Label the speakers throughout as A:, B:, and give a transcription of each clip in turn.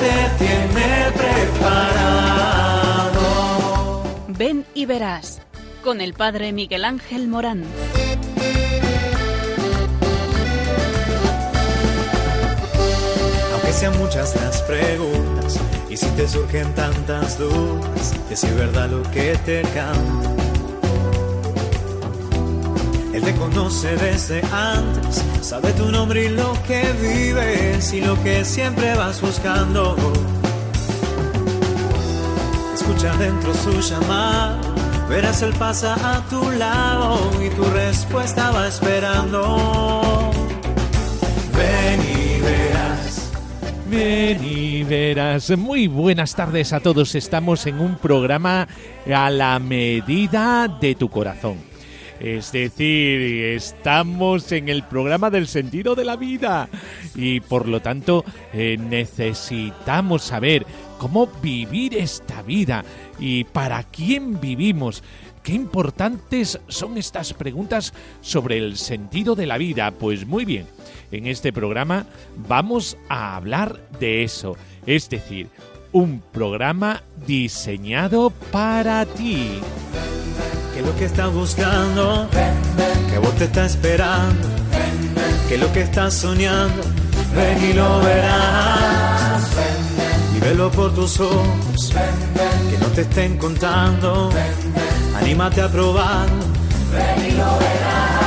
A: Te tiene preparado.
B: Ven y verás con el Padre Miguel Ángel Morán.
A: Aunque sean muchas las preguntas y si te surgen tantas dudas, que si es verdad lo que te canta. Te conoce desde antes, sabe tu nombre y lo que vives y lo que siempre vas buscando. Escucha dentro su llamada, verás él pasa a tu lado y tu respuesta va esperando. Ven y verás.
C: Ven y verás. Muy buenas tardes a todos. Estamos en un programa a la medida de tu corazón. Es decir, estamos en el programa del sentido de la vida y por lo tanto eh, necesitamos saber cómo vivir esta vida y para quién vivimos. Qué importantes son estas preguntas sobre el sentido de la vida. Pues muy bien, en este programa vamos a hablar de eso. Es decir, un programa diseñado para ti
A: que lo que estás buscando, que vos te está esperando, que lo que estás soñando, ven y lo verás. Y velo por tus ojos, que no te estén contando, anímate a probar, ven y lo verás.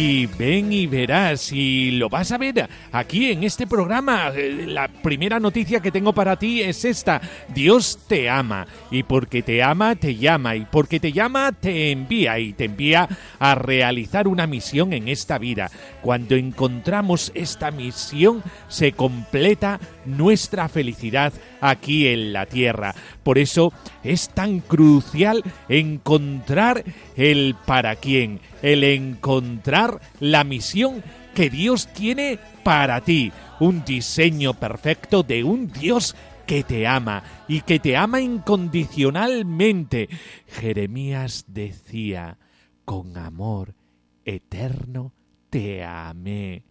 C: Y ven y verás, y lo vas a ver aquí en este programa. Eh, la primera noticia que tengo para ti es esta. Dios te ama, y porque te ama, te llama, y porque te llama, te envía, y te envía a realizar una misión en esta vida. Cuando encontramos esta misión, se completa nuestra felicidad aquí en la tierra. Por eso es tan crucial encontrar el para quién, el encontrar la misión que Dios tiene para ti, un diseño perfecto de un Dios que te ama y que te ama incondicionalmente. Jeremías decía, con amor eterno te amé.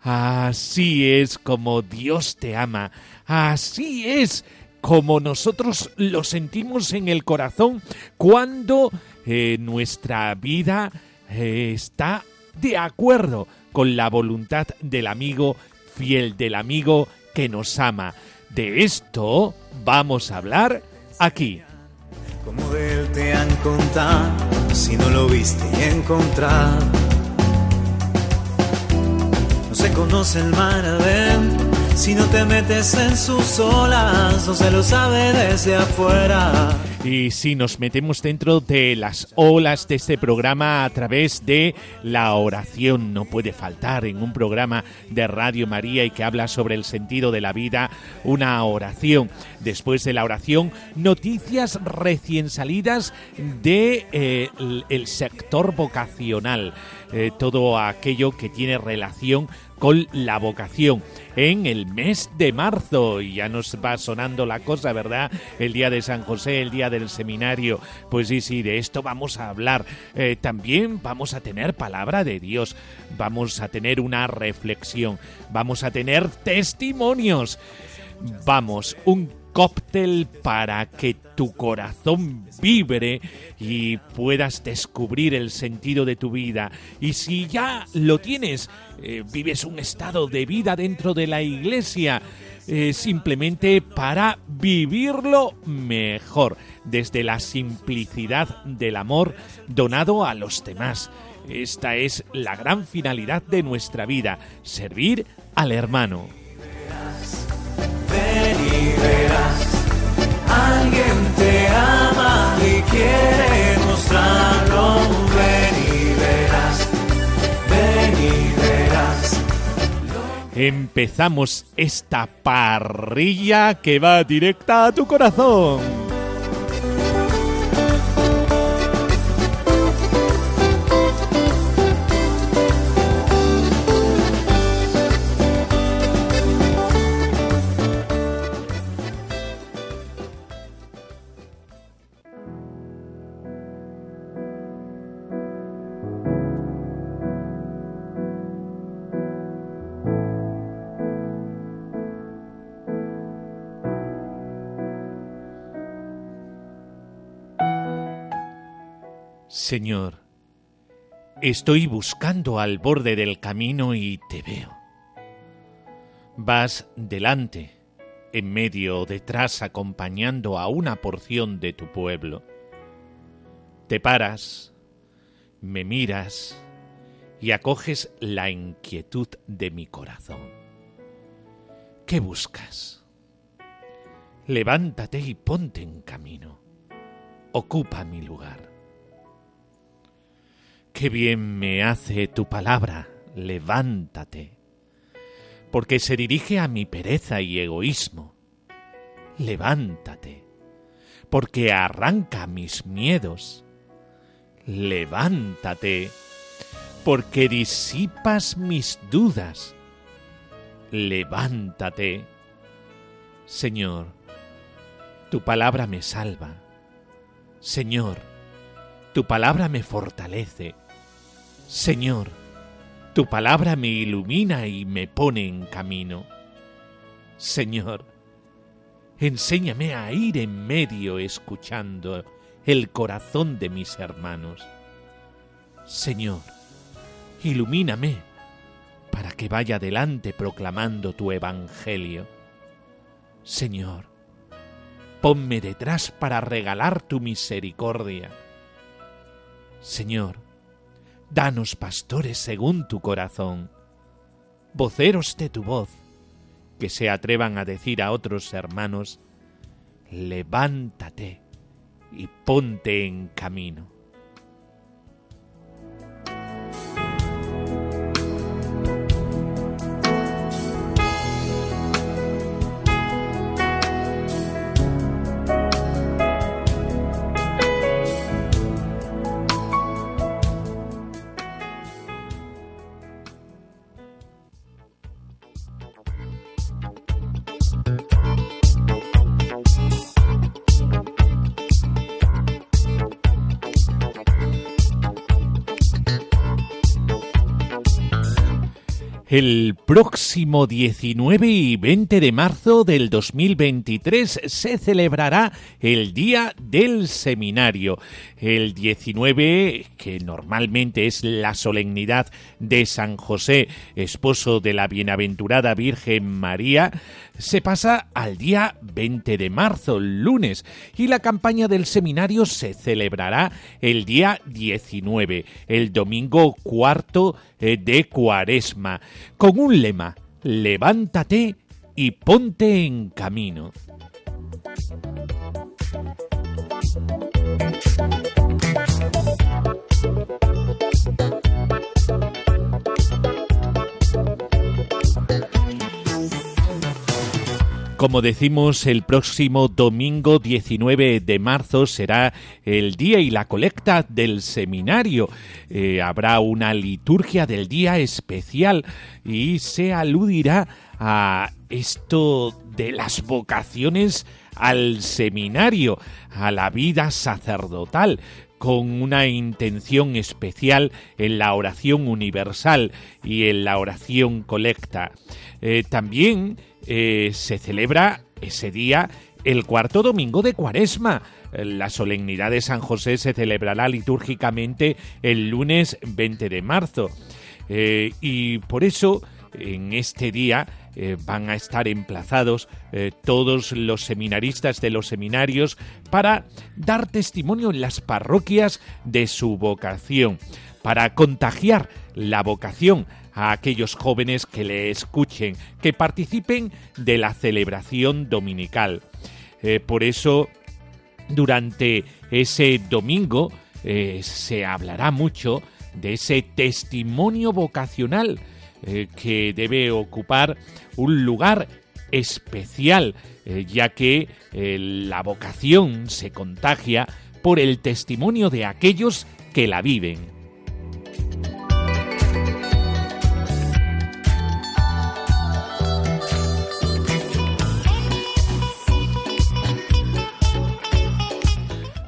C: Así es como Dios te ama, así es como nosotros lo sentimos en el corazón cuando eh, nuestra vida eh, está de acuerdo con la voluntad del amigo fiel, del amigo que nos ama. De esto vamos a hablar aquí.
A: Como de él te han contado, si no lo viste y. Se conoce el mar si no te metes en sus olas, no se lo sabe desde afuera.
C: Y si nos metemos dentro de las olas de este programa a través de la oración, no puede faltar en un programa de Radio María y que habla sobre el sentido de la vida, una oración. Después de la oración, noticias recién salidas de eh, el sector vocacional, eh, todo aquello que tiene relación con la vocación en el mes de marzo. Y ya nos va sonando la cosa, ¿verdad? El día de San José, el día del seminario. Pues sí, sí, de esto vamos a hablar. Eh, también vamos a tener palabra de Dios. Vamos a tener una reflexión. Vamos a tener testimonios. Vamos, un cóctel para que tu corazón vibre y puedas descubrir el sentido de tu vida. Y si ya lo tienes, eh, vives un estado de vida dentro de la iglesia, eh, simplemente para vivirlo mejor, desde la simplicidad del amor donado a los demás. Esta es la gran finalidad de nuestra vida, servir al hermano.
A: Alguien te ama y quiere mostrarlo. Ven y verás, ven y verás.
C: Empezamos esta parrilla que va directa a tu corazón. Señor, estoy buscando al borde del camino y te veo. Vas delante, en medio o detrás acompañando a una porción de tu pueblo. Te paras, me miras y acoges la inquietud de mi corazón. ¿Qué buscas? Levántate y ponte en camino. Ocupa mi lugar. Qué bien me hace tu palabra, levántate, porque se dirige a mi pereza y egoísmo. Levántate, porque arranca mis miedos. Levántate, porque disipas mis dudas. Levántate. Señor, tu palabra me salva. Señor, tu palabra me fortalece. Señor, tu palabra me ilumina y me pone en camino. Señor, enséñame a ir en medio escuchando el corazón de mis hermanos. Señor, ilumíname para que vaya adelante proclamando tu evangelio. Señor, ponme detrás para regalar tu misericordia. Señor, Danos pastores según tu corazón, voceros de tu voz, que se atrevan a decir a otros hermanos, levántate y ponte en camino. El próximo 19 y 20 de marzo del 2023 se celebrará el Día del Seminario. El 19, que normalmente es la solemnidad de San José, esposo de la bienaventurada Virgen María, se pasa al día 20 de marzo, lunes, y la campaña del seminario se celebrará el día 19, el domingo cuarto eh, de cuaresma, con un lema, levántate y ponte en camino. Como decimos, el próximo domingo 19 de marzo será el día y la colecta del seminario. Eh, habrá una liturgia del día especial y se aludirá a esto de las vocaciones al seminario, a la vida sacerdotal con una intención especial en la oración universal y en la oración colecta. Eh, también eh, se celebra ese día el cuarto domingo de Cuaresma. La solemnidad de San José se celebrará litúrgicamente el lunes 20 de marzo. Eh, y por eso, en este día, eh, van a estar emplazados todos los seminaristas de los seminarios para dar testimonio en las parroquias de su vocación, para contagiar la vocación a aquellos jóvenes que le escuchen, que participen de la celebración dominical. Eh, por eso, durante ese domingo eh, se hablará mucho de ese testimonio vocacional eh, que debe ocupar un lugar especial, ya que la vocación se contagia por el testimonio de aquellos que la viven.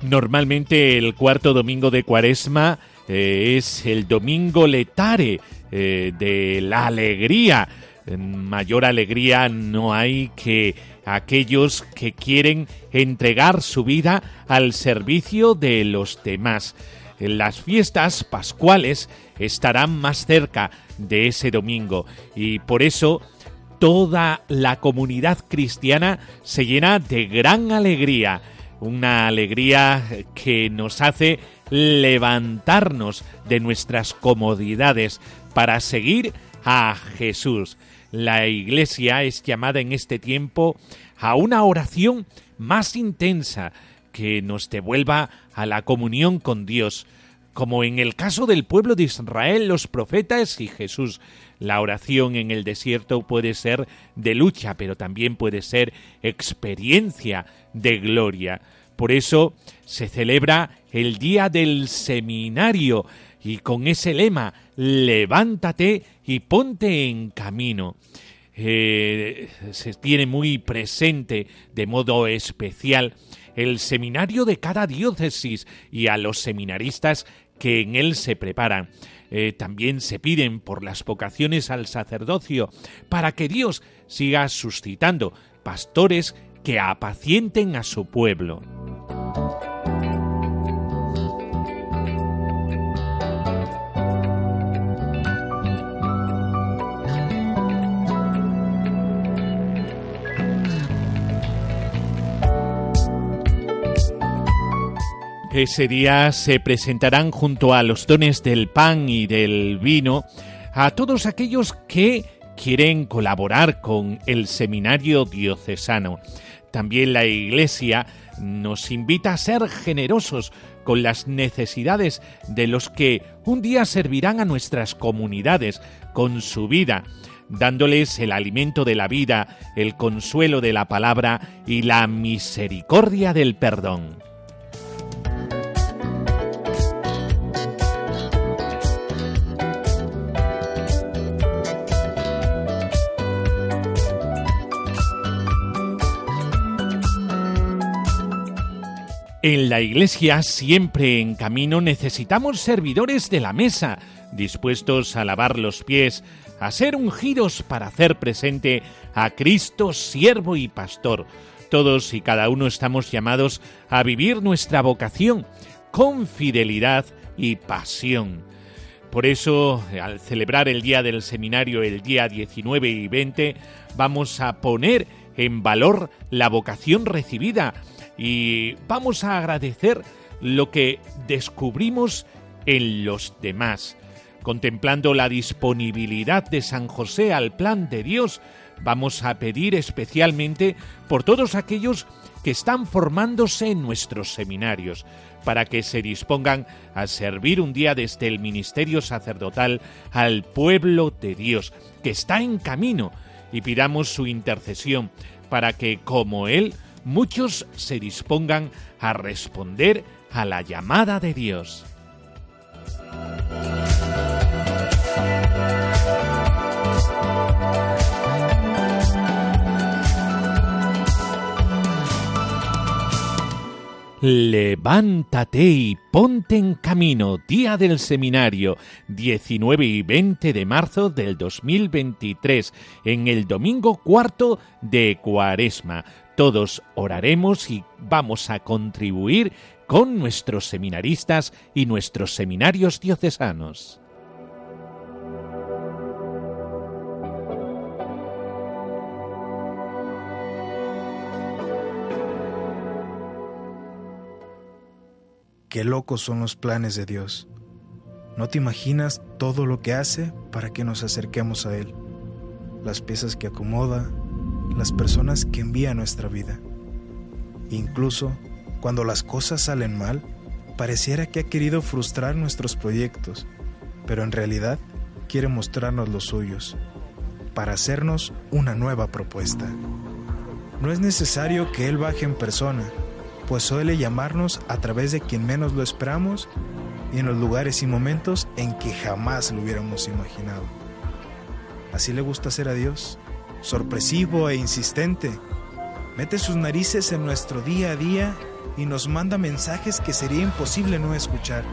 C: Normalmente el cuarto domingo de Cuaresma eh, es el domingo letare eh, de la alegría. Mayor alegría no hay que aquellos que quieren entregar su vida al servicio de los demás. las fiestas pascuales estarán más cerca de ese domingo y por eso toda la comunidad cristiana se llena de gran alegría, una alegría que nos hace levantarnos de nuestras comodidades para seguir a Jesús. La iglesia es llamada en este tiempo a una oración más intensa que nos devuelva a la comunión con Dios, como en el caso del pueblo de Israel, los profetas y Jesús. La oración en el desierto puede ser de lucha, pero también puede ser experiencia de gloria. Por eso se celebra el día del seminario y con ese lema, levántate y ponte en camino. Eh, se tiene muy presente de modo especial el seminario de cada diócesis y a los seminaristas que en él se preparan. Eh, también se piden por las vocaciones al sacerdocio para que Dios siga suscitando pastores que apacienten a su pueblo. Ese día se presentarán junto a los dones del pan y del vino a todos aquellos que quieren colaborar con el seminario diocesano. También la Iglesia nos invita a ser generosos con las necesidades de los que un día servirán a nuestras comunidades con su vida, dándoles el alimento de la vida, el consuelo de la palabra y la misericordia del perdón. En la Iglesia, siempre en camino, necesitamos servidores de la mesa, dispuestos a lavar los pies, a ser ungidos para hacer presente a Cristo, siervo y pastor. Todos y cada uno estamos llamados a vivir nuestra vocación con fidelidad y pasión. Por eso, al celebrar el día del seminario el día 19 y 20, vamos a poner en valor la vocación recibida y vamos a agradecer lo que descubrimos en los demás. Contemplando la disponibilidad de San José al plan de Dios, vamos a pedir especialmente por todos aquellos que están formándose en nuestros seminarios, para que se dispongan a servir un día desde el ministerio sacerdotal al pueblo de Dios, que está en camino, y pidamos su intercesión para que, como Él, muchos se dispongan a responder a la llamada de Dios. Levántate y ponte en camino, día del seminario, 19 y 20 de marzo del 2023, en el domingo cuarto de Cuaresma. Todos oraremos y vamos a contribuir con nuestros seminaristas y nuestros seminarios diocesanos.
D: Qué locos son los planes de Dios. No te imaginas todo lo que hace para que nos acerquemos a Él. Las piezas que acomoda, las personas que envía nuestra vida. Incluso cuando las cosas salen mal, pareciera que ha querido frustrar nuestros proyectos, pero en realidad quiere mostrarnos los suyos, para hacernos una nueva propuesta. No es necesario que Él baje en persona, pues suele llamarnos a través de quien menos lo esperamos y en los lugares y momentos en que jamás lo hubiéramos imaginado. Así le gusta ser a Dios sorpresivo e insistente. Mete sus narices en nuestro día a día y nos manda mensajes que sería imposible no escuchar.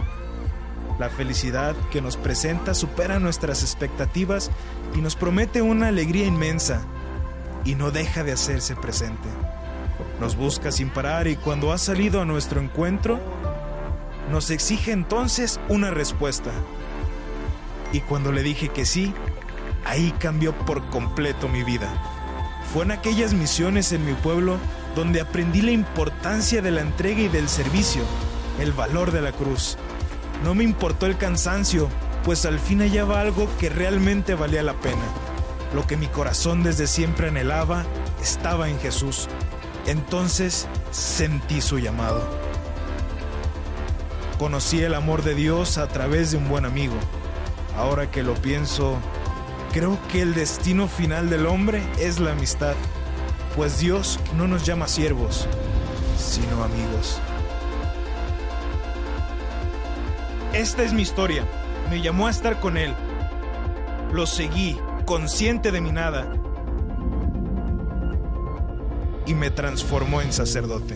D: La felicidad que nos presenta supera nuestras expectativas y nos promete una alegría inmensa y no deja de hacerse presente. Nos busca sin parar y cuando ha salido a nuestro encuentro, nos exige entonces una respuesta. Y cuando le dije que sí, ahí cambió por completo mi vida. Fue en aquellas misiones en mi pueblo donde aprendí la importancia de la entrega y del servicio, el valor de la cruz. No me importó el cansancio, pues al fin hallaba algo que realmente valía la pena. Lo que mi corazón desde siempre anhelaba estaba en Jesús. Entonces sentí su llamado. Conocí el amor de Dios a través de un buen amigo. Ahora que lo pienso, creo que el destino final del hombre es la amistad, pues Dios no nos llama siervos, sino amigos. Esta es mi historia. Me llamó a estar con Él. Lo seguí, consciente de mi nada, y me transformó en sacerdote.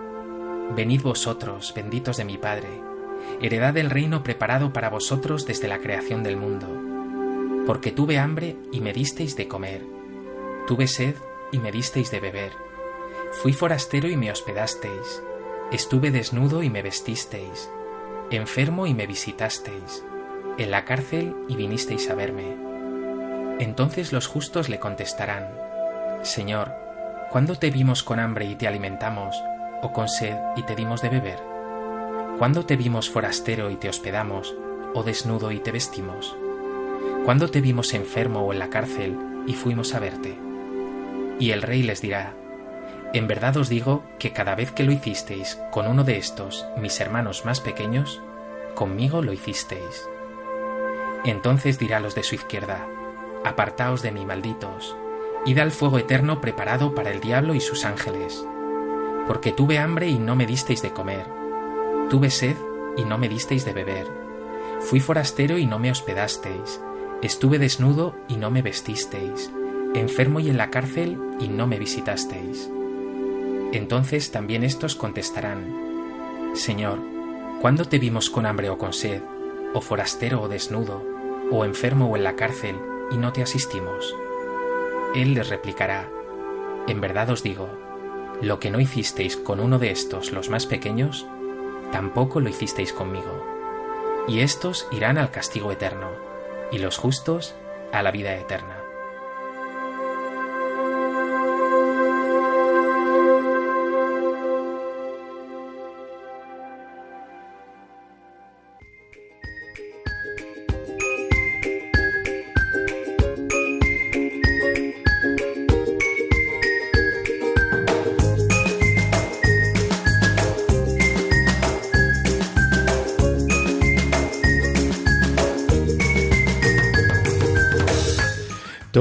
E: Venid vosotros, benditos de mi Padre, heredad del reino preparado para vosotros desde la creación del mundo, porque tuve hambre y me disteis de comer, tuve sed y me disteis de beber. Fui forastero y me hospedasteis. Estuve desnudo y me vestisteis. Enfermo y me visitasteis. En la cárcel y vinisteis a verme. Entonces los justos le contestarán, Señor, ¿cuándo te vimos con hambre y te alimentamos, o con sed y te dimos de beber? ¿Cuándo te vimos forastero y te hospedamos, o desnudo y te vestimos? ¿Cuándo te vimos enfermo o en la cárcel y fuimos a verte? Y el rey les dirá, En verdad os digo que cada vez que lo hicisteis con uno de estos, mis hermanos más pequeños, conmigo lo hicisteis. Entonces dirá a los de su izquierda, Apartaos de mí, malditos, id al fuego eterno preparado para el diablo y sus ángeles, porque tuve hambre y no me disteis de comer, tuve sed y no me disteis de beber, fui forastero y no me hospedasteis, estuve desnudo y no me vestisteis, enfermo y en la cárcel y no me visitasteis. Entonces también estos contestarán, Señor, ¿cuándo te vimos con hambre o con sed, o forastero o desnudo, o enfermo o en la cárcel, y no te asistimos? Él les replicará, En verdad os digo, lo que no hicisteis con uno de estos los más pequeños, tampoco lo hicisteis conmigo. Y estos irán al castigo eterno, y los justos a la vida eterna.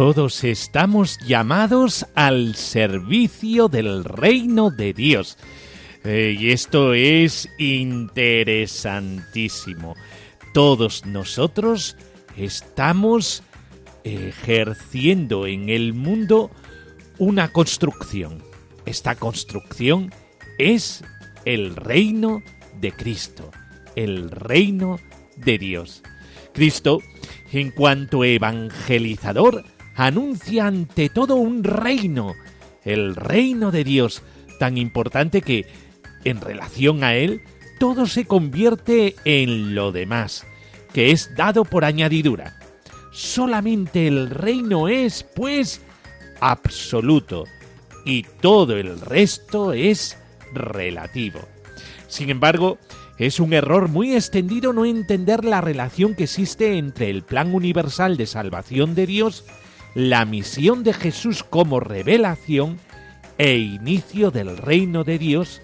C: Todos estamos llamados al servicio del reino de Dios. Eh, y esto es interesantísimo. Todos nosotros estamos ejerciendo en el mundo una construcción. Esta construcción es el reino de Cristo, el reino de Dios. Cristo, en cuanto evangelizador, anuncia ante todo un reino, el reino de Dios, tan importante que, en relación a él, todo se convierte en lo demás, que es dado por añadidura. Solamente el reino es, pues, absoluto, y todo el resto es relativo. Sin embargo, es un error muy extendido no entender la relación que existe entre el plan universal de salvación de Dios la misión de Jesús como revelación e inicio del reino de Dios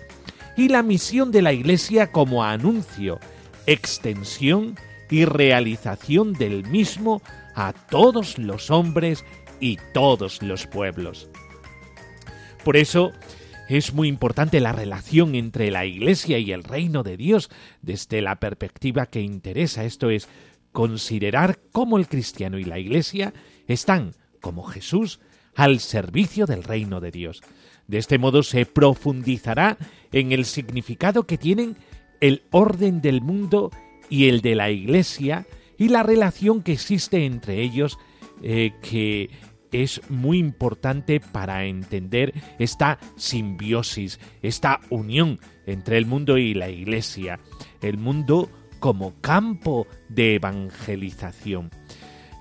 C: y la misión de la Iglesia como anuncio, extensión y realización del mismo a todos los hombres y todos los pueblos. Por eso es muy importante la relación entre la Iglesia y el reino de Dios desde la perspectiva que interesa, esto es, considerar cómo el cristiano y la Iglesia están, como Jesús, al servicio del reino de Dios. De este modo se profundizará en el significado que tienen el orden del mundo y el de la Iglesia y la relación que existe entre ellos eh, que es muy importante para entender esta simbiosis, esta unión entre el mundo y la Iglesia, el mundo como campo de evangelización.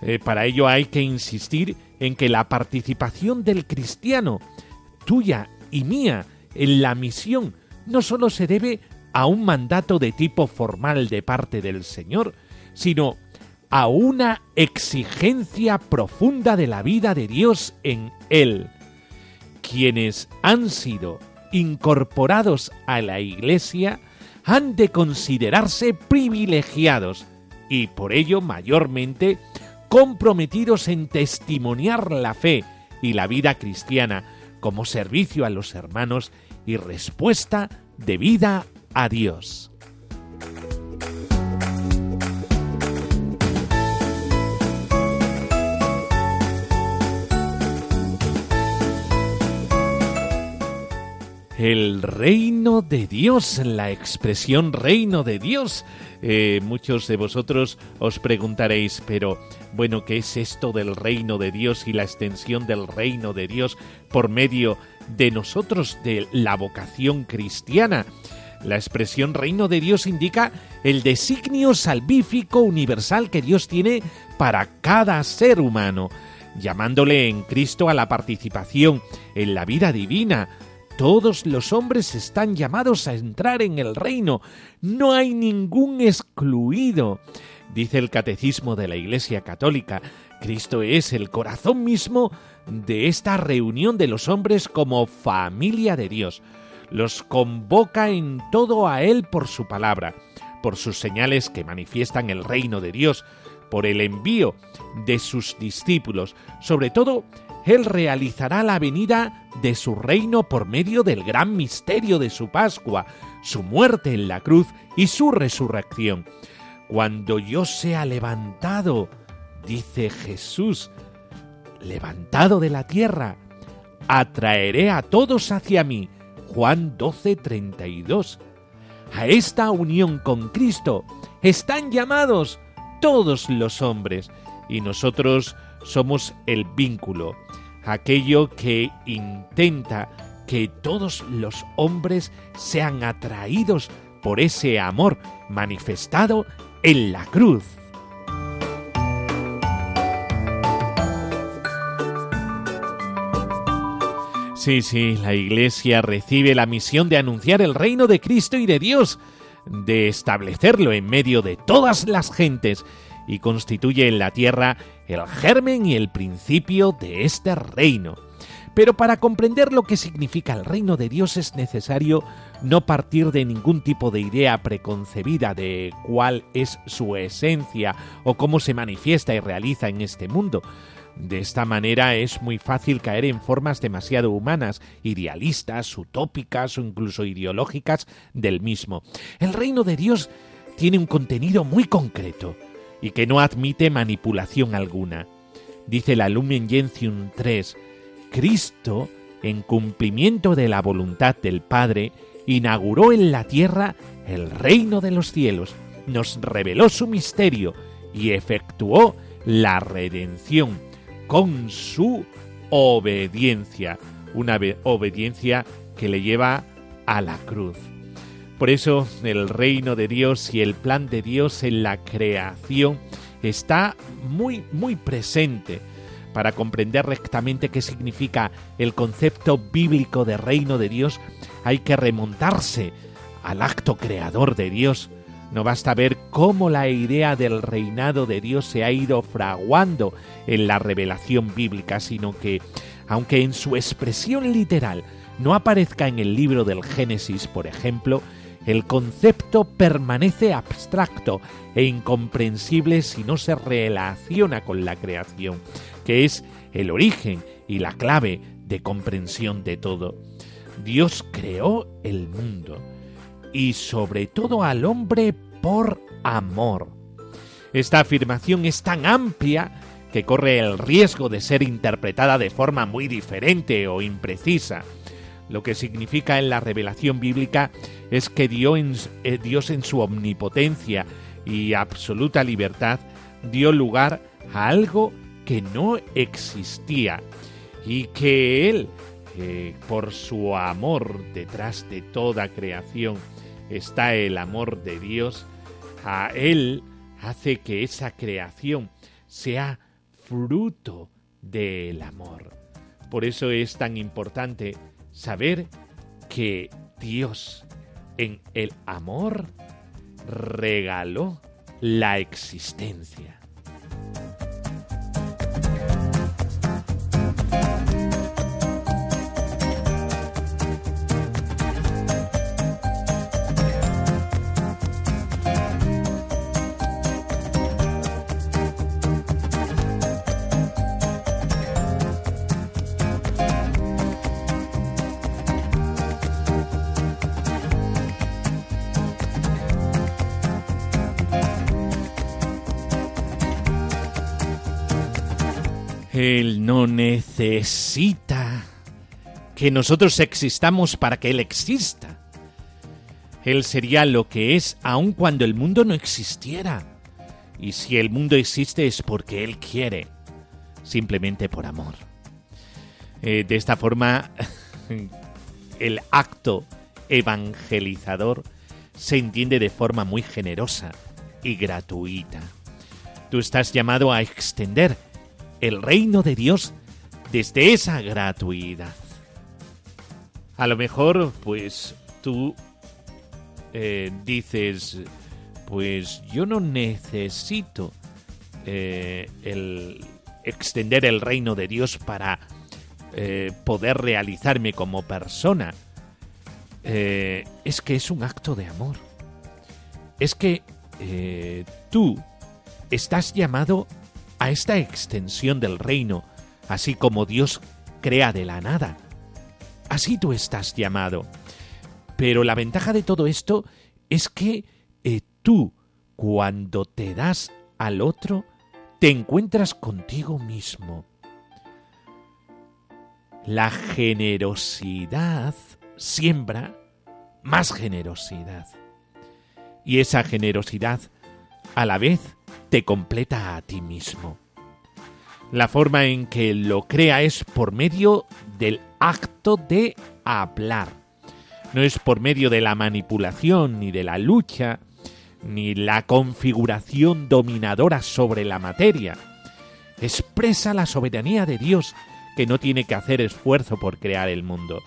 C: Eh, para ello hay que insistir en que la participación del cristiano, tuya y mía, en la misión, no sólo se debe a un mandato de tipo formal de parte del Señor, sino a una exigencia profunda de la vida de Dios en él. Quienes han sido incorporados a la Iglesia han de considerarse privilegiados y por ello mayormente comprometidos en testimoniar la fe y la vida cristiana como servicio a los hermanos y respuesta de vida a Dios. El reino de Dios, la expresión reino de Dios. Eh, muchos de vosotros os preguntaréis, pero bueno, ¿qué es esto del reino de Dios y la extensión del reino de Dios por medio de nosotros, de la vocación cristiana? La expresión reino de Dios indica el designio salvífico universal que Dios tiene para cada ser humano, llamándole en Cristo a la participación en la vida divina, todos los hombres están llamados a entrar en el reino. No hay ningún excluido. Dice el Catecismo de la Iglesia Católica, Cristo es el corazón mismo de esta reunión de los hombres como familia de Dios. Los convoca en todo a Él por su palabra, por sus señales que manifiestan el reino de Dios, por el envío de sus discípulos, sobre todo él realizará la venida de su reino por medio del gran misterio de su Pascua, su muerte en la cruz y su resurrección. Cuando yo sea levantado, dice Jesús, levantado de la tierra, atraeré a todos hacia mí. Juan 12, 32. A esta unión con Cristo están llamados todos los hombres y nosotros somos el vínculo, aquello que intenta que todos los hombres sean atraídos por ese amor manifestado en la cruz. Sí, sí, la Iglesia recibe la misión de anunciar el reino de Cristo y de Dios, de establecerlo en medio de todas las gentes y constituye en la tierra el germen y el principio de este reino. Pero para comprender lo que significa el reino de Dios es necesario no partir de ningún tipo de idea preconcebida de cuál es su esencia o cómo se manifiesta y realiza en este mundo. De esta manera es muy fácil caer en formas demasiado humanas, idealistas, utópicas o incluso ideológicas del mismo. El reino de Dios tiene un contenido muy concreto y que no admite manipulación alguna. Dice la Lumen Gentium 3, Cristo, en cumplimiento de la voluntad del Padre, inauguró en la tierra el reino de los cielos, nos reveló su misterio y efectuó la redención con su obediencia, una obediencia que le lleva a la cruz. Por eso el reino de Dios y el plan de Dios en la creación está muy, muy presente. Para comprender rectamente qué significa el concepto bíblico de reino de Dios, hay que remontarse al acto creador de Dios. No basta ver cómo la idea del reinado de Dios se ha ido fraguando en la revelación bíblica, sino que, aunque en su expresión literal no aparezca en el libro del Génesis, por ejemplo, el concepto permanece abstracto e incomprensible si no se relaciona con la creación, que es el origen y la clave de comprensión de todo. Dios creó el mundo y sobre todo al hombre por amor. Esta afirmación es tan amplia que corre el riesgo de ser interpretada de forma muy diferente o imprecisa. Lo que significa en la revelación bíblica es que Dios en, eh, Dios en su omnipotencia y absoluta libertad dio lugar a algo que no existía y que Él, por su amor detrás de toda creación, está el amor de Dios, a Él hace que esa creación sea fruto del amor. Por eso es tan importante saber que Dios en el amor regaló la existencia. Él no necesita que nosotros existamos para que Él exista. Él sería lo que es aun cuando el mundo no existiera. Y si el mundo existe es porque Él quiere, simplemente por amor. Eh, de esta forma, el acto evangelizador se entiende de forma muy generosa y gratuita. Tú estás llamado a extender el reino de Dios desde esa gratuidad. A lo mejor, pues tú eh, dices, pues yo no necesito eh, el extender el reino de Dios para eh, poder realizarme como persona. es que es un acto de amor. Es que tú estás llamado a esta extensión del reino, así como Dios crea de la nada. Así tú estás llamado. Pero la ventaja de todo esto es que eh, tú, cuando te das al otro, te encuentras contigo mismo. La generosidad siembra más generosidad. Y esa generosidad, a la vez, completa a ti mismo. La forma en que lo crea es por medio del acto de hablar. No es por medio de la manipulación, ni de la lucha, ni la configuración dominadora sobre la materia. Expresa la soberanía de Dios, que no tiene que hacer esfuerzo por crear el mundo.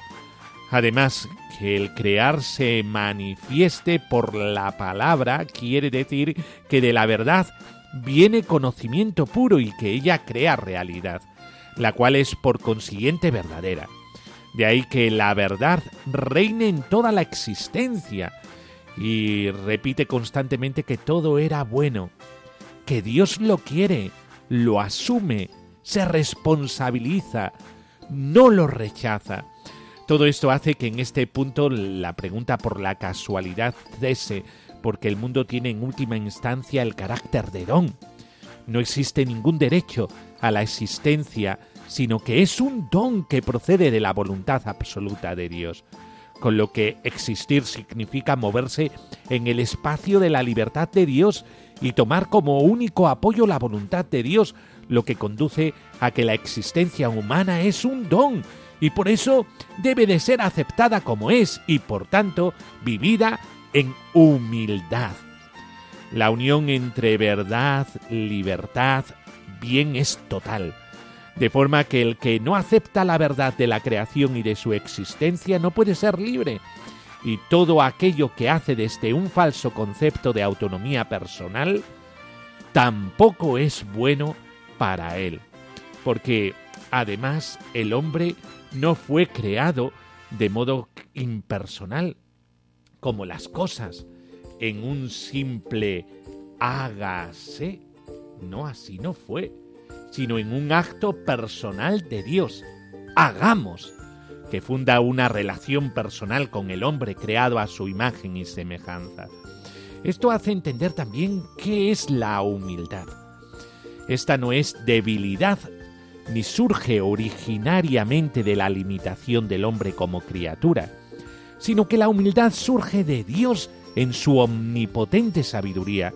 C: Además, que el crear se manifieste por la palabra quiere decir que de la verdad viene conocimiento puro y que ella crea realidad, la cual es por consiguiente verdadera. De ahí que la verdad reine en toda la existencia y repite constantemente que todo era bueno, que Dios lo quiere, lo asume, se responsabiliza, no lo rechaza. Todo esto hace que en este punto la pregunta por la casualidad cese, porque el mundo tiene en última instancia el carácter de don. No existe ningún derecho a la existencia, sino que es un don que procede de la voluntad absoluta de Dios, con lo que existir significa moverse en el espacio de la libertad de Dios y tomar como único apoyo la voluntad de Dios, lo que conduce a que la existencia humana es un don y por eso debe de ser aceptada como es y por tanto vivida en humildad. La unión entre verdad, libertad, bien es total, de forma que el que no acepta la verdad de la creación y de su existencia no puede ser libre, y todo aquello que hace desde un falso concepto de autonomía personal tampoco es bueno para él, porque además el hombre no fue creado de modo impersonal, como las cosas, en un simple hágase. No, así no fue, sino en un acto personal de Dios. Hagamos, que funda una relación personal con el hombre creado a su imagen y semejanza. Esto hace entender también qué es la humildad. Esta no es debilidad, ni surge originariamente de la limitación del hombre como criatura, sino que la humildad surge de Dios en su omnipotente sabiduría.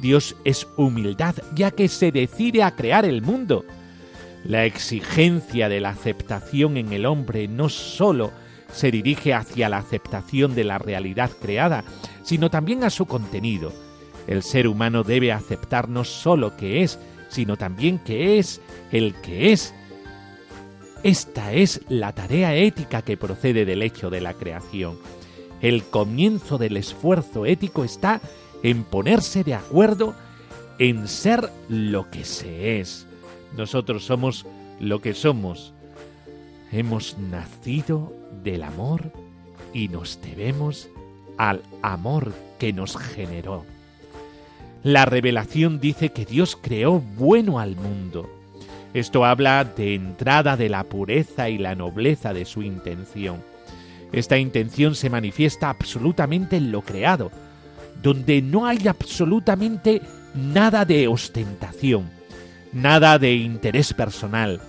C: Dios es humildad ya que se decide a crear el mundo. La exigencia de la aceptación en el hombre no sólo se dirige hacia la aceptación de la realidad creada, sino también a su contenido. El ser humano debe aceptar no sólo que es, sino también que es el que es. Esta es la tarea ética que procede del hecho de la creación. El comienzo del esfuerzo ético está en ponerse de acuerdo en ser lo que se es. Nosotros somos lo que somos. Hemos nacido del amor y nos debemos al amor que nos generó. La revelación dice que Dios creó bueno al mundo. Esto habla de entrada de la pureza y la nobleza de su intención. Esta intención se manifiesta absolutamente en lo creado, donde no hay absolutamente nada de ostentación, nada de interés personal,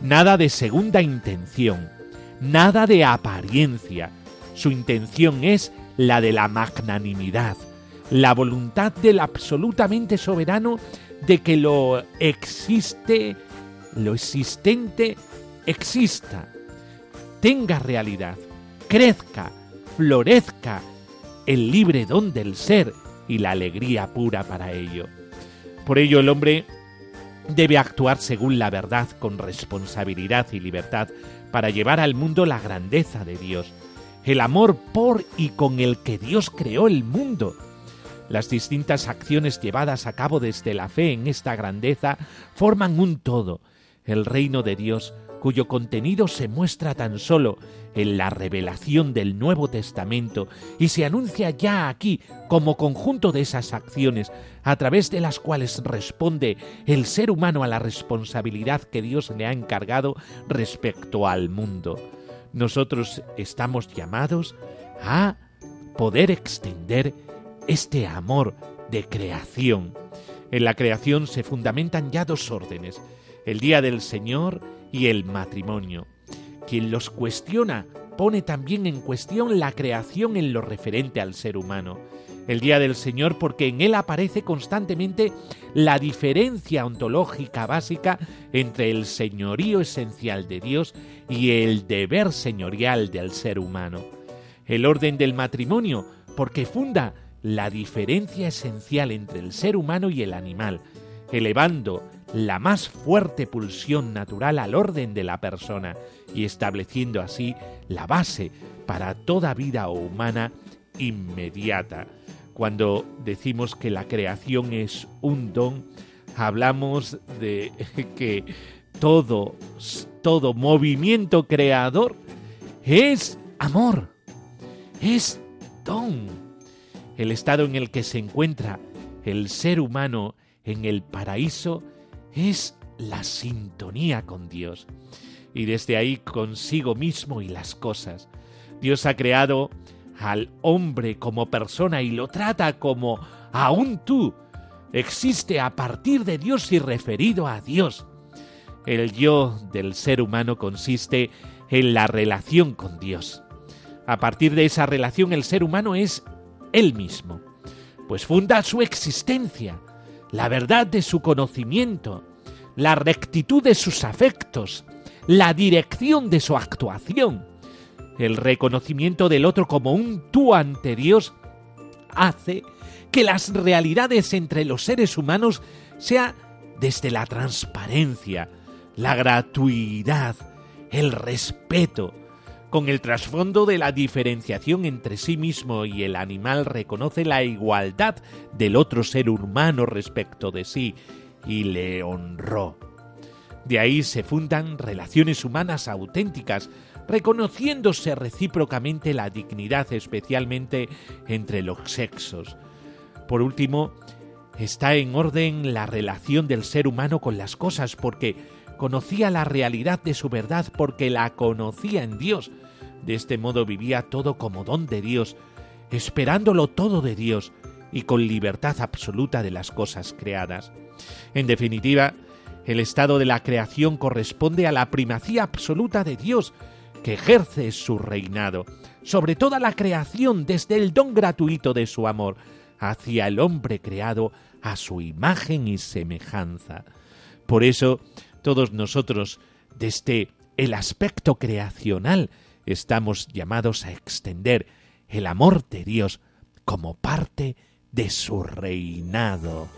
C: nada de segunda intención, nada de apariencia. Su intención es la de la magnanimidad, la voluntad del absolutamente soberano de que lo existe, lo existente exista, tenga realidad, crezca, florezca el libre don del ser y la alegría pura para ello. Por ello el hombre debe actuar según la verdad con responsabilidad y libertad para llevar al mundo la grandeza de Dios, el amor por y con el que Dios creó el mundo. Las distintas acciones llevadas a cabo desde la fe en esta grandeza forman un todo, el reino de Dios, cuyo contenido se muestra tan solo en la revelación del Nuevo Testamento y se anuncia ya aquí como conjunto de esas acciones a través de las cuales responde el ser humano a la responsabilidad que Dios le ha encargado respecto al mundo nosotros estamos llamados a poder extender este amor de creación. En la creación se fundamentan ya dos órdenes, el día del Señor y el matrimonio. Quien los cuestiona pone también en cuestión la creación en lo referente al ser humano el Día del Señor porque en él aparece constantemente la diferencia ontológica básica entre el señorío esencial de Dios y el deber señorial del ser humano. El orden del matrimonio porque funda la diferencia esencial entre el ser humano y el animal, elevando la más fuerte pulsión natural al orden de la persona y estableciendo así la base para toda vida humana inmediata. Cuando decimos que la creación es un don, hablamos de que todo, todo movimiento creador es amor, es don. El estado en el que se encuentra el ser humano en el paraíso es la sintonía con Dios y desde ahí consigo mismo y las cosas. Dios ha creado al hombre como persona y lo trata como aún tú. Existe a partir de Dios y referido a Dios. El yo del ser humano consiste en la relación con Dios. A partir de esa relación el ser humano es él mismo, pues funda su existencia, la verdad de su conocimiento, la rectitud de sus afectos, la dirección de su actuación el reconocimiento del otro como un tú ante Dios hace que las realidades entre los seres humanos sea desde la transparencia, la gratuidad, el respeto, con el trasfondo de la diferenciación entre sí mismo y el animal reconoce la igualdad del otro ser humano respecto de sí y le honró. De ahí se fundan relaciones humanas auténticas, reconociéndose recíprocamente la dignidad especialmente entre los sexos. Por último, está en orden la relación del ser humano con las cosas porque conocía la realidad de su verdad porque la conocía en Dios. De este modo vivía todo como don de Dios, esperándolo todo de Dios y con libertad absoluta de las cosas creadas. En definitiva, el estado de la creación corresponde a la primacía absoluta de Dios, que ejerce su reinado sobre toda la creación desde el don gratuito de su amor hacia el hombre creado a su imagen y semejanza. Por eso, todos nosotros, desde el aspecto creacional, estamos llamados a extender el amor de Dios como parte de su reinado.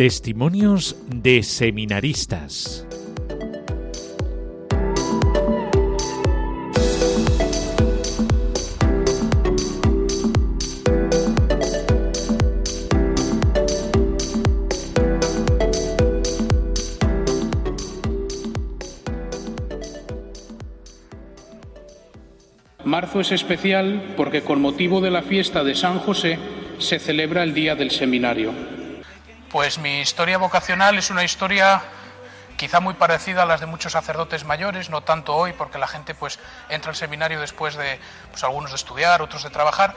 C: Testimonios de seminaristas.
F: Marzo es especial porque con motivo de la fiesta de San José se celebra el Día del Seminario. Pues mi historia vocacional es una historia quizá muy parecida a las de muchos sacerdotes mayores, no tanto hoy porque la gente pues entra al seminario después de pues, algunos de estudiar, otros de trabajar.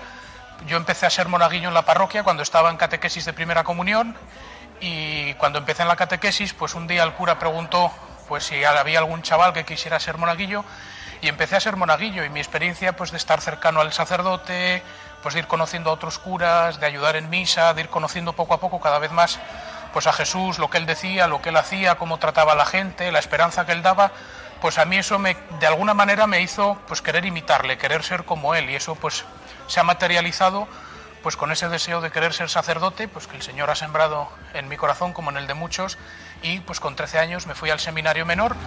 F: Yo empecé a ser monaguillo en la parroquia cuando estaba en catequesis de primera comunión y cuando empecé en la catequesis, pues un día el cura preguntó pues si había algún chaval que quisiera ser monaguillo y empecé a ser monaguillo y mi experiencia pues de estar cercano al sacerdote, pues de ir conociendo a otros curas, de ayudar en misa, de ir conociendo poco a poco cada vez más pues a Jesús, lo que él decía, lo que él hacía, cómo trataba a la gente, la esperanza que él daba, pues a mí eso me, de alguna manera me hizo pues querer imitarle, querer ser como él y eso pues se ha materializado pues con ese deseo de querer ser sacerdote, pues que el Señor ha sembrado en mi corazón como en el de muchos y pues con 13 años me fui al seminario menor.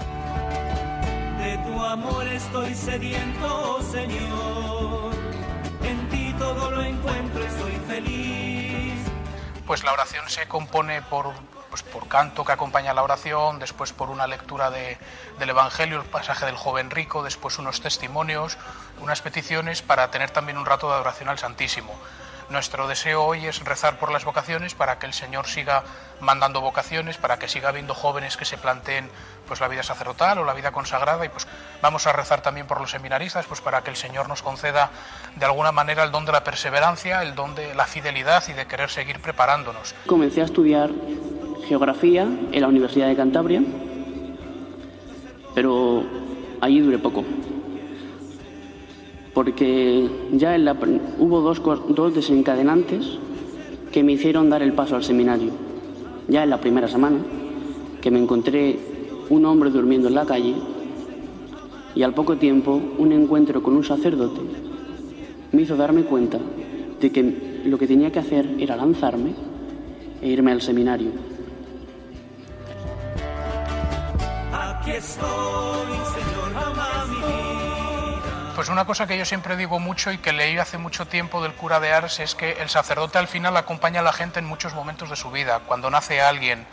A: Amor estoy sediento, Señor. En ti todo lo encuentro y soy feliz.
F: Pues la oración se compone por, pues por canto que acompaña la oración, después por una lectura de, del Evangelio, el pasaje del joven rico, después unos testimonios, unas peticiones para tener también un rato de adoración al Santísimo. Nuestro deseo hoy es rezar por las vocaciones para que el Señor siga mandando vocaciones, para que siga habiendo jóvenes que se planteen pues la vida sacerdotal o la vida consagrada y pues vamos a rezar también por los seminaristas pues para que el Señor nos conceda de alguna manera el don de la perseverancia, el don de la fidelidad y de querer seguir preparándonos.
G: Comencé a estudiar geografía en la Universidad de Cantabria, pero allí duré poco porque ya hubo dos, dos desencadenantes que me hicieron dar el paso al seminario. Ya en la primera semana, que me encontré un hombre durmiendo en la calle y al poco tiempo un encuentro con un sacerdote me hizo darme cuenta de que lo que tenía que hacer era lanzarme e irme al seminario.
A: Aquí estoy, Señor,
F: pues una cosa que yo siempre digo mucho y que leí hace mucho tiempo del cura de Ars es que el sacerdote al final acompaña a la gente en muchos momentos de su vida. Cuando nace alguien,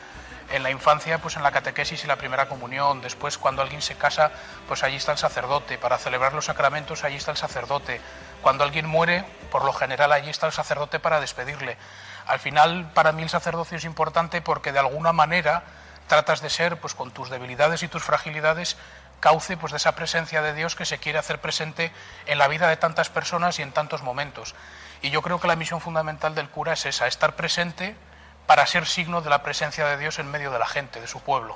F: en la infancia, pues en la catequesis y la primera comunión. Después, cuando alguien se casa, pues allí está el sacerdote. Para celebrar los sacramentos, allí está el sacerdote. Cuando alguien muere, por lo general, allí está el sacerdote para despedirle. Al final, para mí el sacerdocio es importante porque de alguna manera tratas de ser, pues con tus debilidades y tus fragilidades, cauce pues, de esa presencia de Dios que se quiere hacer presente en la vida de tantas personas y en tantos momentos. Y yo creo que la misión fundamental del cura es esa, estar presente para ser signo de la presencia de Dios en medio de la gente, de su pueblo.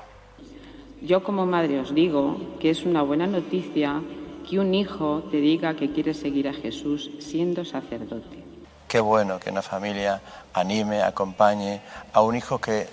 H: Yo como madre os digo que es una buena noticia que un hijo te diga que quiere seguir a Jesús siendo sacerdote.
I: Qué bueno que una familia anime, acompañe a un hijo que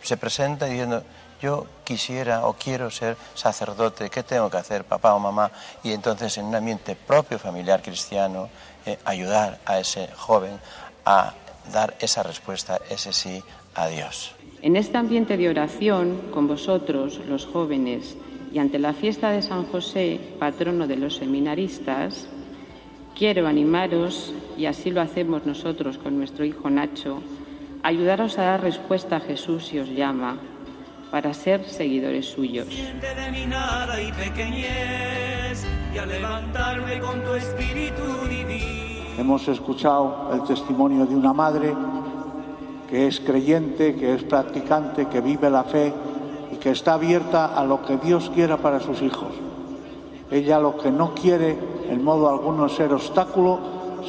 I: se presenta diciendo, yo quisiera o quiero ser sacerdote, ¿qué tengo que hacer, papá o mamá? Y entonces en un ambiente propio familiar cristiano, eh, ayudar a ese joven a dar esa respuesta, ese sí a Dios.
H: En este ambiente de oración, con vosotros, los jóvenes, y ante la fiesta de San José, patrono de los seminaristas, quiero animaros, y así lo hacemos nosotros con nuestro hijo Nacho, ayudaros a dar respuesta a Jesús si os llama, para ser seguidores suyos.
J: Hemos escuchado el testimonio de una madre que es creyente, que es practicante, que vive la fe y que está abierta a lo que Dios quiera para sus hijos. Ella lo que no quiere en modo alguno es ser obstáculo,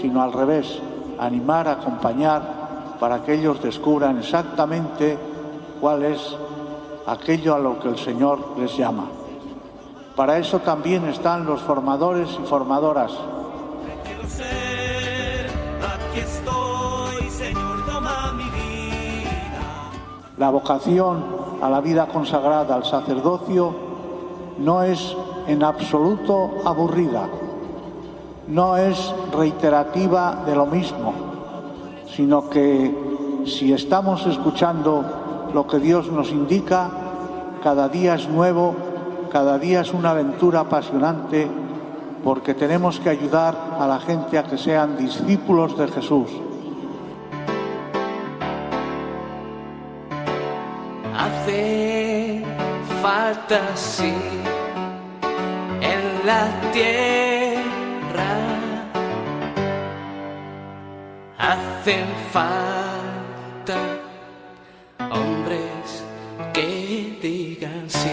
J: sino al revés, animar, acompañar para que ellos descubran exactamente cuál es aquello a lo que el Señor les llama. Para eso también están los formadores y formadoras. La vocación a la vida consagrada, al sacerdocio, no es en absoluto aburrida, no es reiterativa de lo mismo, sino que si estamos escuchando lo que Dios nos indica, cada día es nuevo, cada día es una aventura apasionante, porque tenemos que ayudar a la gente a que sean discípulos de Jesús.
A: Hace falta sí en la tierra. Hacen falta hombres que digan sí.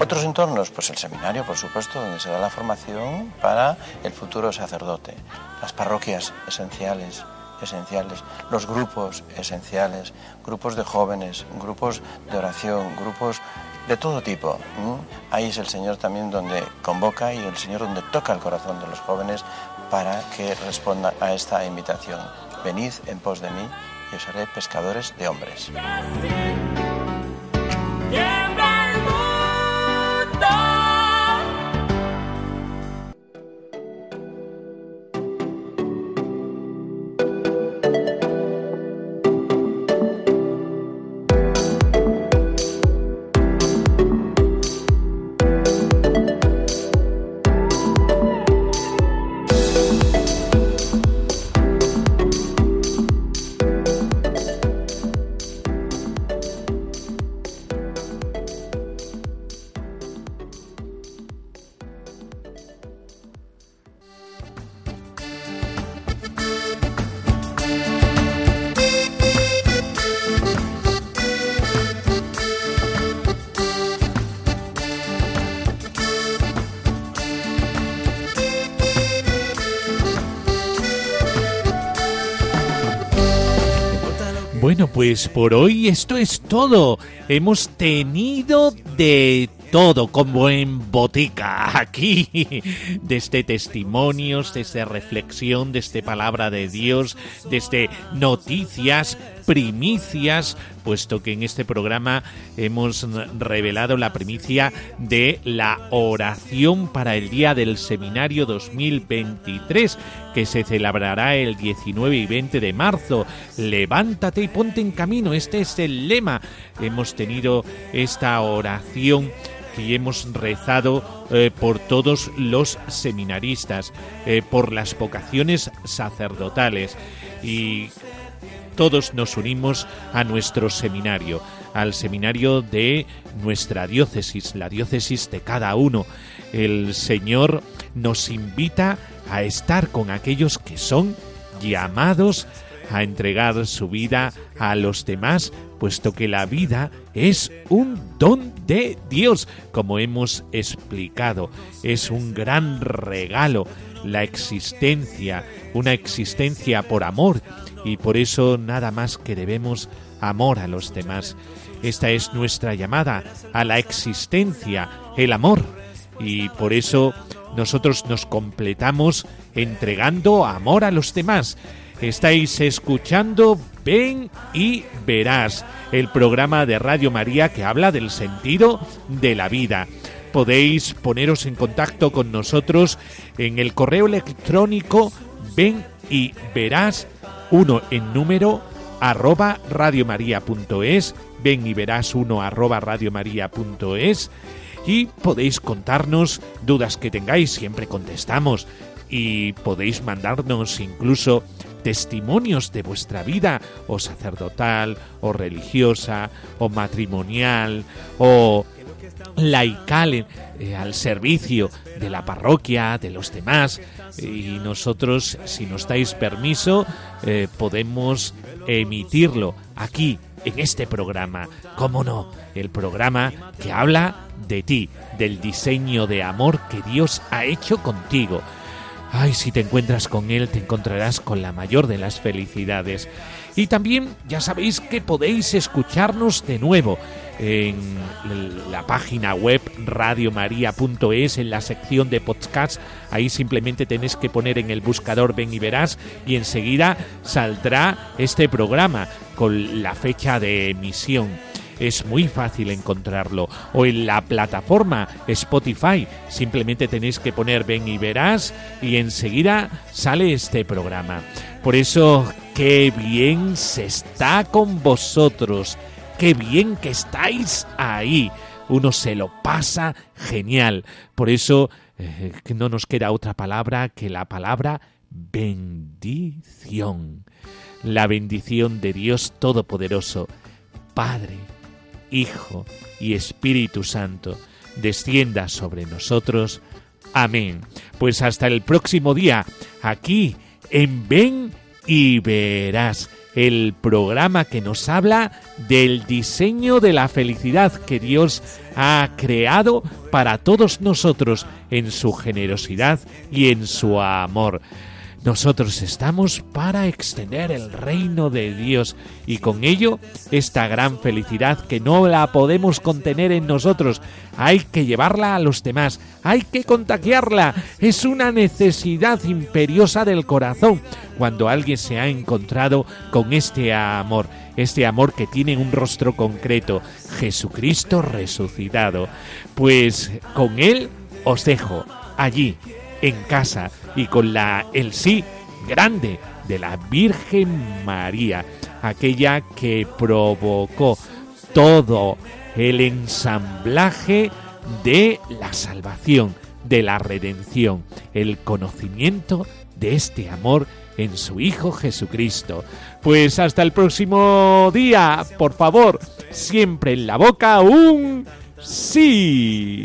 I: Otros entornos, pues el seminario, por supuesto, donde se da la formación para el futuro sacerdote, las parroquias esenciales, esenciales, los grupos esenciales, grupos de jóvenes, grupos de oración, grupos de todo tipo. Ahí es el Señor también donde convoca y el Señor donde toca el corazón de los jóvenes para que respondan a esta invitación. Venid en pos de mí y os haré pescadores de hombres.
C: Pues por hoy esto es todo. Hemos tenido de todo como en botica aquí, desde testimonios, desde reflexión, desde palabra de Dios, desde noticias, primicias, puesto que en este programa hemos revelado la primicia de la oración para el día del seminario 2023, que se celebrará el 19 y 20 de marzo. Levántate y ponte en camino, este es el lema. Hemos tenido esta oración y hemos rezado eh, por todos los seminaristas, eh, por las vocaciones sacerdotales y todos nos unimos a nuestro seminario, al seminario de nuestra diócesis, la diócesis de cada uno. El Señor nos invita a estar con aquellos que son llamados a entregar su vida a los demás, puesto que la vida es un don de Dios, como hemos explicado, es un gran regalo, la existencia, una existencia por amor, y por eso nada más que debemos amor a los demás. Esta es nuestra llamada a la existencia, el amor, y por eso nosotros nos completamos entregando amor a los demás. Estáis escuchando Ven y Verás, el programa de Radio María que habla del sentido de la vida. Podéis poneros en contacto con nosotros en el correo electrónico ven y verás uno en número arroba radiomaria.es, ven y verás uno arroba radiomaria.es y podéis contarnos dudas que tengáis, siempre contestamos y podéis mandarnos incluso testimonios de vuestra vida, o sacerdotal, o religiosa, o matrimonial, o laical eh, al servicio de la parroquia, de los demás. Y nosotros, si nos dais permiso, eh, podemos emitirlo aquí, en este programa. ¿Cómo no? El programa que habla de ti, del diseño de amor que Dios ha hecho contigo Ay, si te encuentras con Él, te encontrarás con la mayor de las felicidades. Y también ya sabéis que podéis escucharnos de nuevo en la página web radiomaria.es en la sección de podcasts. Ahí simplemente tenéis que poner en el buscador Ven y verás y enseguida saldrá este programa con la fecha de emisión es muy fácil encontrarlo. O en la plataforma Spotify, simplemente tenéis que poner Ven y verás y enseguida sale este programa. Por eso, qué bien se está con vosotros, qué bien que estáis ahí. Uno se lo pasa genial. Por eso, eh, no nos queda otra palabra que la palabra bendición. La bendición de Dios Todopoderoso, Padre, Hijo y Espíritu Santo, descienda sobre nosotros. Amén. Pues hasta el próximo día, aquí en Ven y Verás, el programa que nos habla del diseño de la felicidad que Dios ha creado para todos nosotros en su generosidad y en su amor. Nosotros estamos para extender el reino de Dios y con ello esta gran felicidad que no la podemos contener en nosotros. Hay que llevarla a los demás, hay que contagiarla. Es una necesidad imperiosa del corazón cuando alguien se ha encontrado con este amor este amor que tiene un rostro concreto, Jesucristo resucitado. Pues con Él os dejo allí, en casa, y con la el sí grande de la Virgen María, aquella que provocó todo el ensamblaje de la salvación, de la redención, el conocimiento de este amor en su Hijo Jesucristo. Pues hasta el próximo día, por favor, siempre en la boca un sí.